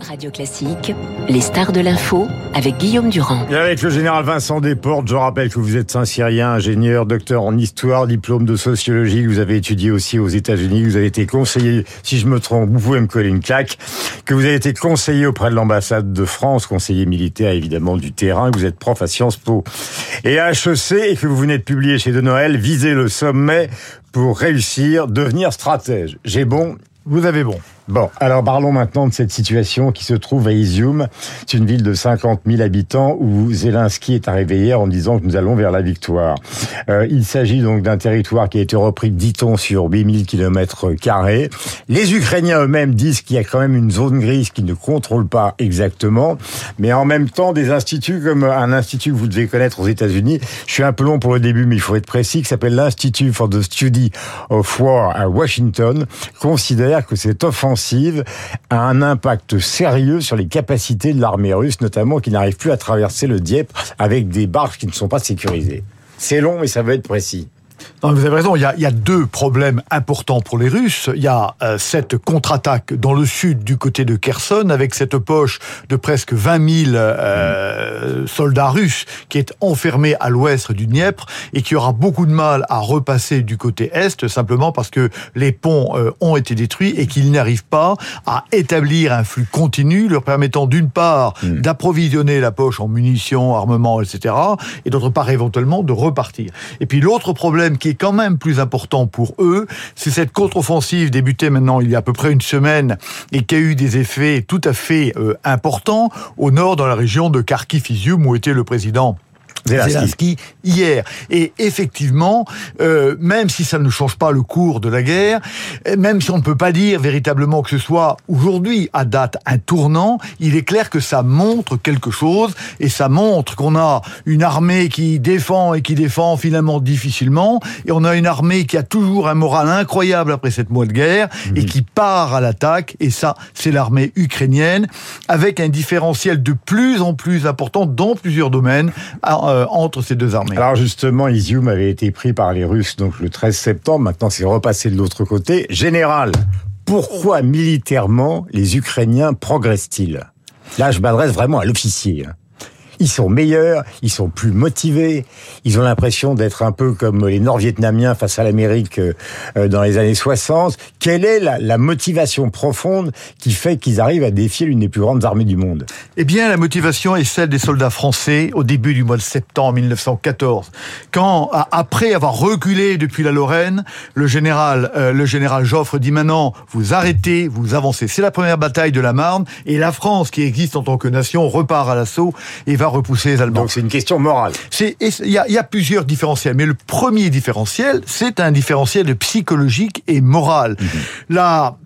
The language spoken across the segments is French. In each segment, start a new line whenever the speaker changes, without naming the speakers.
Radio Classique, les stars de l'info avec Guillaume Durand.
Et avec le général Vincent Desportes, je rappelle que vous êtes Saint-Syrien, ingénieur, docteur en histoire, diplôme de sociologie, vous avez étudié aussi aux États-Unis, vous avez été conseiller, si je me trompe, vous pouvez me coller une claque, que vous avez été conseiller auprès de l'ambassade de France, conseiller militaire évidemment du terrain, que vous êtes prof à Sciences Po et à HEC et que vous venez de publier chez De Noël, Viser le sommet pour réussir, devenir stratège. J'ai bon
Vous avez bon.
Bon, alors parlons maintenant de cette situation qui se trouve à Izium. C'est une ville de 50 000 habitants où Zelensky est arrivé hier en disant que nous allons vers la victoire. Euh, il s'agit donc d'un territoire qui a été repris, dit-on, sur 8000 km carrés. Les Ukrainiens eux-mêmes disent qu'il y a quand même une zone grise qui ne contrôle pas exactement, mais en même temps, des instituts comme un institut que vous devez connaître aux États-Unis, je suis un peu long pour le début, mais il faut être précis, qui s'appelle l'Institute for the Study of War à Washington, considère que cette offensive a un impact sérieux sur les capacités de l'armée russe, notamment qui n'arrive plus à traverser le Dieppe avec des barges qui ne sont pas sécurisées. C'est long, mais ça va être précis.
Non, vous avez raison, il y, a, il y, a, deux problèmes importants pour les Russes. Il y a euh, cette contre-attaque dans le sud du côté de Kherson avec cette poche de presque 20 000 euh, soldats russes qui est enfermée à l'ouest du Dniepr et qui aura beaucoup de mal à repasser du côté est simplement parce que les ponts euh, ont été détruits et qu'ils n'arrivent pas à établir un flux continu leur permettant d'une part mm. d'approvisionner la poche en munitions, armements, etc. et d'autre part éventuellement de repartir. Et puis l'autre problème qui est quand même plus important pour eux, c'est cette contre-offensive débutée maintenant il y a à peu près une semaine et qui a eu des effets tout à fait euh, importants au nord dans la région de Kharkiv-Izium où était le président Zelensky. Zelensky hier. Et effectivement, euh, même si ça ne change pas le cours de la guerre, même si on ne peut pas dire véritablement que ce soit aujourd'hui à date un tournant, il est clair que ça montre quelque chose et ça montre qu'on a une armée qui défend et qui défend finalement difficilement et on a une armée qui a toujours un moral incroyable après cette mois de guerre et qui part à l'attaque et ça c'est l'armée ukrainienne avec un différentiel de plus en plus important dans plusieurs domaines euh, entre ces deux armées.
Alors justement, Izium avait été pris par les Russes donc le 13 septembre. Maintenant, c'est repassé de l'autre côté. Général, pourquoi militairement les Ukrainiens progressent-ils? Là, je m'adresse vraiment à l'officier. Ils sont meilleurs, ils sont plus motivés, ils ont l'impression d'être un peu comme les Nord-Vietnamiens face à l'Amérique euh, dans les années 60. Quelle est la, la motivation profonde qui fait qu'ils arrivent à défier l'une des plus grandes armées du monde?
Eh bien, la motivation est celle des soldats français au début du mois de septembre 1914, quand après avoir reculé depuis la Lorraine, le général, euh, le général Joffre dit maintenant vous arrêtez, vous avancez. C'est la première bataille de la Marne et la France, qui existe en tant que nation, repart à l'assaut et va repousser les Allemands.
Donc c'est une question morale.
Il y a, y a plusieurs différentiels, mais le premier différentiel, c'est un différentiel psychologique et moral. Mmh. Là,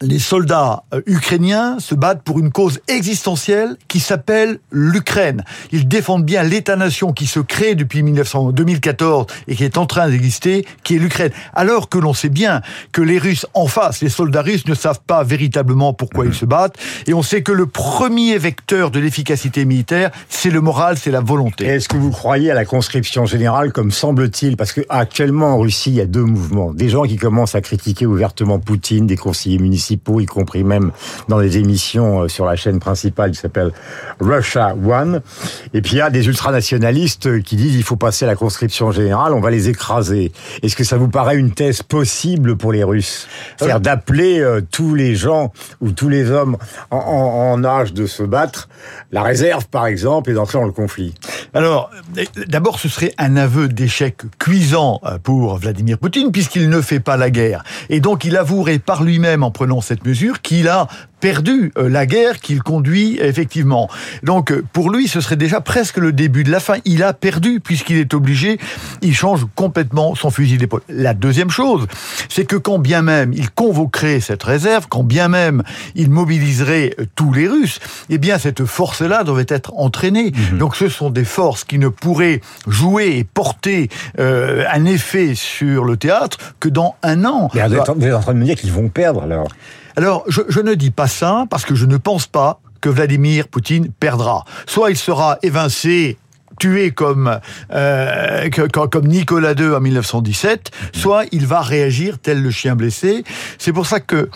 les soldats euh, ukrainiens se battent pour une cause existentielle qui s'appelle l'Ukraine. Ils défendent bien l'État-nation qui se crée depuis 1900, 2014 et qui est en train d'exister, qui est l'Ukraine. Alors que l'on sait bien que les Russes en face, les soldats russes ne savent pas véritablement pourquoi mmh. ils se battent, et on sait que le premier vecteur de l'efficacité militaire, c'est le moral, c'est la volonté.
Est-ce que vous croyez à la conscription générale comme semble-t-il? Parce que actuellement en Russie, il y a deux mouvements. Des gens qui commencent à critiquer ouvertement Poutine, des conseillers municipaux y compris même dans les émissions euh, sur la chaîne principale qui s'appelle Russia One. Et puis il y a des ultranationalistes qui disent il faut passer à la conscription générale, on va les écraser. Est-ce que ça vous paraît une thèse possible pour les Russes? C'est-à-dire d'appeler euh, tous les gens ou tous les hommes en, âge de se battre, la réserve par exemple, et d'entrer dans le conflit
alors, d'abord, ce serait un aveu d'échec cuisant euh, pour Vladimir Poutine, puisqu'il ne fait pas la guerre. Et donc, il avouerait par lui-même, en prenant cette mesure, qu'il a perdu euh, la guerre qu'il conduit effectivement. Donc euh, pour lui, ce serait déjà presque le début de la fin. Il a perdu puisqu'il est obligé, il change complètement son fusil d'épaule. La deuxième chose, c'est que quand bien même il convoquerait cette réserve, quand bien même il mobiliserait euh, tous les Russes, eh bien cette force-là devait être entraînée. Mmh. Donc ce sont des forces qui ne pourraient jouer et porter euh, un effet sur le théâtre que dans un an.
Mais vous êtes en train de me dire qu'ils vont perdre alors
alors, je, je, ne dis pas ça parce que je ne pense pas que Vladimir Poutine perdra. Soit il sera évincé tuer comme, euh, comme Nicolas II en 1917, soit il va réagir tel le chien blessé. C'est pour ça que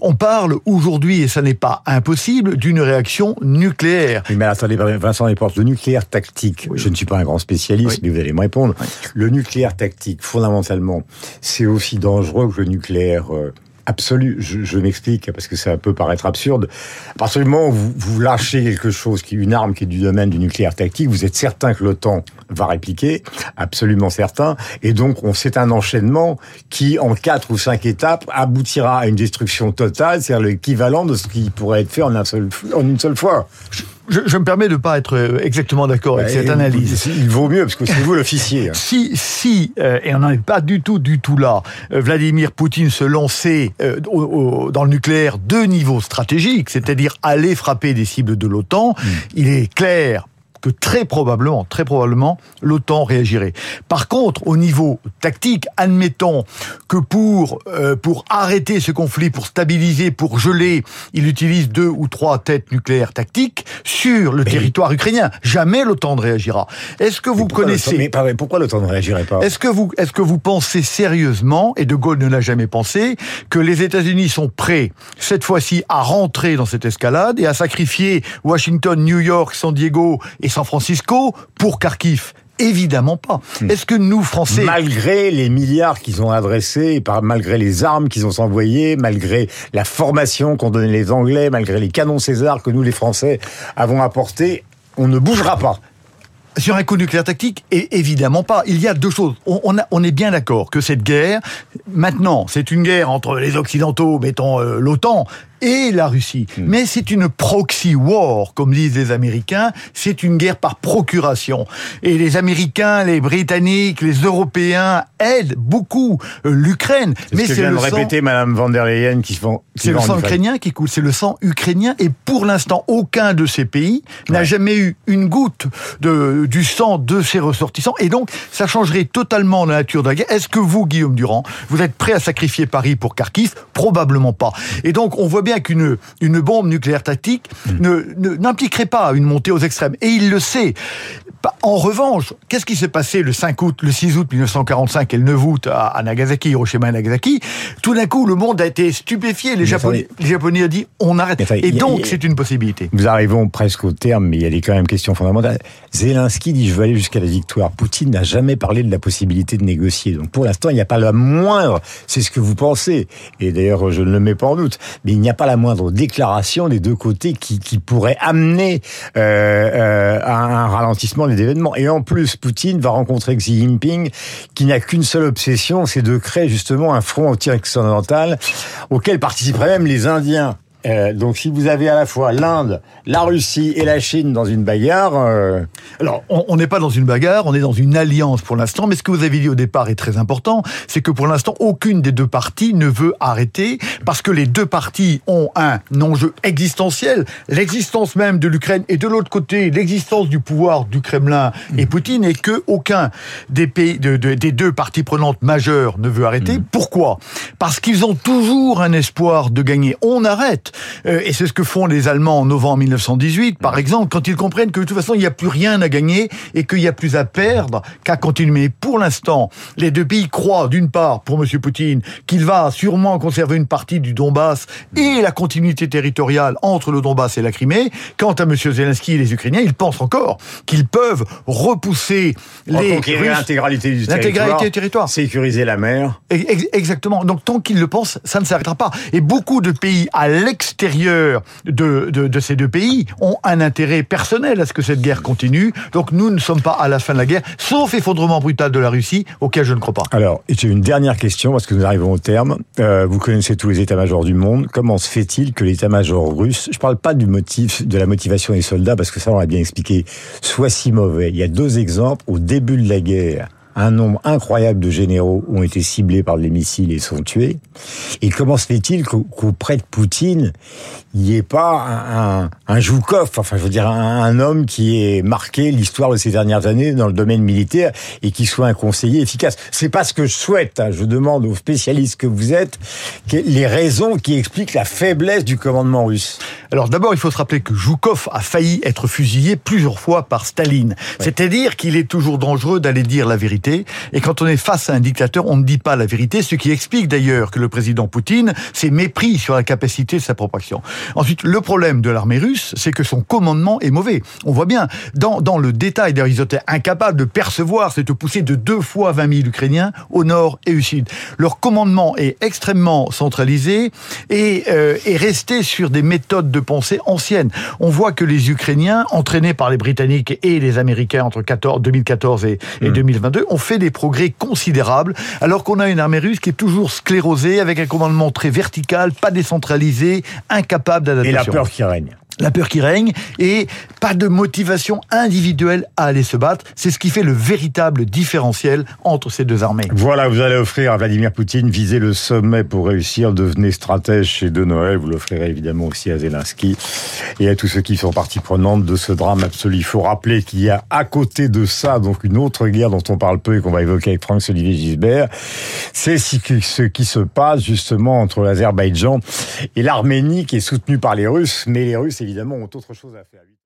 on parle aujourd'hui, et ça n'est pas impossible, d'une réaction nucléaire.
mais attendez, Vincent Desportes, le nucléaire tactique, je ne suis pas un grand spécialiste, mais vous allez me répondre. Le nucléaire tactique, fondamentalement, c'est aussi dangereux que le nucléaire... Euh, absolu. Je, je m'explique parce que ça peut paraître absurde. À partir du moment où vous, vous, lâchez quelque chose, qui une arme qui est du domaine du nucléaire tactique, vous êtes certain que l'OTAN va répliquer, absolument certain. Et donc, on c'est un enchaînement qui, en quatre ou cinq étapes, aboutira à une destruction totale, c'est-à-dire l'équivalent de ce qui pourrait être fait en, un seul, en une seule fois.
Je, je, me permets de ne pas être euh, exactement d'accord avec cette analyse.
Il vaut mieux, parce que c'est vous l'officier. Hein.
Si, si, euh, et on n'en est pas du tout, du tout là, euh, Vladimir Poutine se lançait euh, au, au, dans le nucléaire deux niveaux stratégiques, c'est-à-dire aller frapper des cibles de l'OTAN, mmh. il est clair que très probablement, très probablement, l'OTAN réagirait. Par contre, au niveau tactique, admettons que pour euh, pour arrêter ce conflit, pour stabiliser, pour geler, il utilise deux ou trois têtes nucléaires tactiques sur le mais territoire ukrainien. Jamais l'OTAN ne réagira. Est-ce que vous connaissez
Mais pourquoi l'OTAN ne réagirait pas?
Est-ce que vous est-ce que vous pensez sérieusement et De Gaulle ne l'a jamais pensé que les États-Unis sont prêts cette fois-ci à rentrer dans cette escalade et à sacrifier Washington, New York, San Diego et San Francisco pour Kharkiv Évidemment pas. Hmm. Est-ce que nous, Français...
Malgré les milliards qu'ils ont adressés, malgré les armes qu'ils ont envoyées, malgré la formation qu'ont donné les Anglais, malgré les canons César que nous, les Français, avons apportés, on ne bougera pas.
Sur un coup nucléaire tactique et Évidemment pas. Il y a deux choses. On, on, a, on est bien d'accord que cette guerre, maintenant, c'est une guerre entre les Occidentaux, mettons euh, l'OTAN, et la Russie. Mmh. Mais c'est une proxy war, comme disent les Américains. C'est une guerre par procuration. Et les Américains, les Britanniques, les Européens aident beaucoup euh, l'Ukraine.
Mais c'est le sang... répéter Madame van der Leyen qui font.
C'est le sang ukrainien qui coule. C'est le sang ukrainien. Et pour l'instant, aucun de ces pays n'a jamais eu une goutte de, du sang de ses ressortissants. Et donc, ça changerait totalement la nature de la guerre. Est-ce que vous, Guillaume Durand, vous êtes prêt à sacrifier Paris pour Kharkiv? Probablement pas. Et donc, on voit bien qu'une une bombe nucléaire tactique n'impliquerait ne, pas une montée aux extrêmes. Et il le sait. En revanche, qu'est-ce qui s'est passé le 5 août, le 6 août 1945 et le 9 août à, à Nagasaki, Hiroshima et Nagasaki? Tout d'un coup, le monde a été stupéfié. Les, Japonais, les Japonais ont dit on arrête. Enfin, et donc, c'est une possibilité.
Nous arrivons presque au terme, mais il y a des quand même questions fondamentales. Zelensky dit je veux aller jusqu'à la victoire. Poutine n'a jamais parlé de la possibilité de négocier. Donc pour l'instant, il n'y a pas la moindre. C'est ce que vous pensez. Et d'ailleurs, je ne le mets pas en doute. Mais il n'y a pas la moindre déclaration des deux côtés qui, pourrait amener euh, euh, à un ralentissement des événements. Et en plus, Poutine va rencontrer Xi Jinping, qui n'a qu'une seule obsession, c'est de créer justement un front anti-occidental auquel participeraient même les Indiens. Euh, donc si vous avez à la fois l'Inde, la Russie et la Chine dans une bagarre... Euh...
Alors, on n'est pas dans une bagarre, on est dans une alliance pour l'instant, mais ce que vous avez dit au départ est très important, c'est que pour l'instant, aucune des deux parties ne veut arrêter, parce que les deux parties ont un enjeu existentiel, l'existence même de l'Ukraine, et de l'autre côté, l'existence du pouvoir du Kremlin et Poutine, et que aucun des, pays, de, de, des deux parties prenantes majeures ne veut arrêter. Mmh. Pourquoi? Parce qu'ils ont toujours un espoir de gagner. On arrête euh, et c'est ce que font les Allemands en novembre 1918, par exemple, quand ils comprennent que de toute façon, il n'y a plus rien à gagner et qu'il n'y a plus à perdre qu'à continuer. Pour l'instant, les deux pays croient, d'une part, pour M. Poutine, qu'il va sûrement conserver une partie du Donbass et la continuité territoriale entre le Donbass et la Crimée. Quant à M. Zelensky et les Ukrainiens, ils pensent encore qu'ils peuvent repousser les
l'intégralité du territoire, du territoire, sécuriser la mer.
Exactement. Donc tant qu'ils le pensent, ça ne s'arrêtera pas. Et beaucoup de pays à l'extérieur de, de, de, ces deux pays ont un intérêt personnel à ce que cette guerre continue. Donc nous ne sommes pas à la fin de la guerre, sauf effondrement brutal de la Russie, auquel je ne crois pas.
Alors, une dernière question, parce que nous arrivons au terme. Euh, vous connaissez tous les états-majors du monde. Comment se fait-il que l'état-major russe, je ne parle pas du motif, de la motivation des soldats, parce que ça on l'a bien expliqué, soit si mauvais Il y a deux exemples. Au début de la guerre, un nombre incroyable de généraux ont été ciblés par les missiles et sont tués. Et comment se fait-il qu'auprès de Poutine, il n'y ait pas un, un, Joukov, enfin je veux dire un, un homme qui ait marqué l'histoire de ces dernières années dans le domaine militaire et qui soit un conseiller efficace? C'est pas ce que je souhaite. Hein. Je demande aux spécialistes que vous êtes les raisons qui expliquent la faiblesse du commandement russe.
Alors d'abord, il faut se rappeler que Zhukov a failli être fusillé plusieurs fois par Staline. C'est-à-dire qu'il est toujours dangereux d'aller dire la vérité. Et quand on est face à un dictateur, on ne dit pas la vérité, ce qui explique d'ailleurs que le président Poutine s'est mépris sur la capacité de sa propre action. Ensuite, le problème de l'armée russe, c'est que son commandement est mauvais. On voit bien, dans, dans le détail, d'ailleurs, ils étaient incapables de percevoir cette poussée de deux fois 20 000 Ukrainiens au nord et au sud. Leur commandement est extrêmement centralisé et euh, est resté sur des méthodes de pensée anciennes. On voit que les Ukrainiens, entraînés par les Britanniques et les Américains entre 14, 2014 et, et 2022, ont fait des progrès considérables, alors qu'on a une armée russe qui est toujours sclérosée, avec un commandement très vertical, pas décentralisé, incapable d'adaptation.
Et la peur qui règne
la peur qui règne et pas de motivation individuelle à aller se battre. C'est ce qui fait le véritable différentiel entre ces deux armées.
Voilà, vous allez offrir à Vladimir Poutine, viser le sommet pour réussir, devenez stratège chez De Noël. Vous l'offrirez évidemment aussi à Zelensky et à tous ceux qui sont partie prenante de ce drame absolu. Il faut rappeler qu'il y a à côté de ça, donc une autre guerre dont on parle peu et qu'on va évoquer avec Franck Olivier Gisbert. C'est ce qui se passe justement entre l'Azerbaïdjan et l'Arménie qui est soutenue par les Russes, mais les Russes évidemment ont autre chose à faire.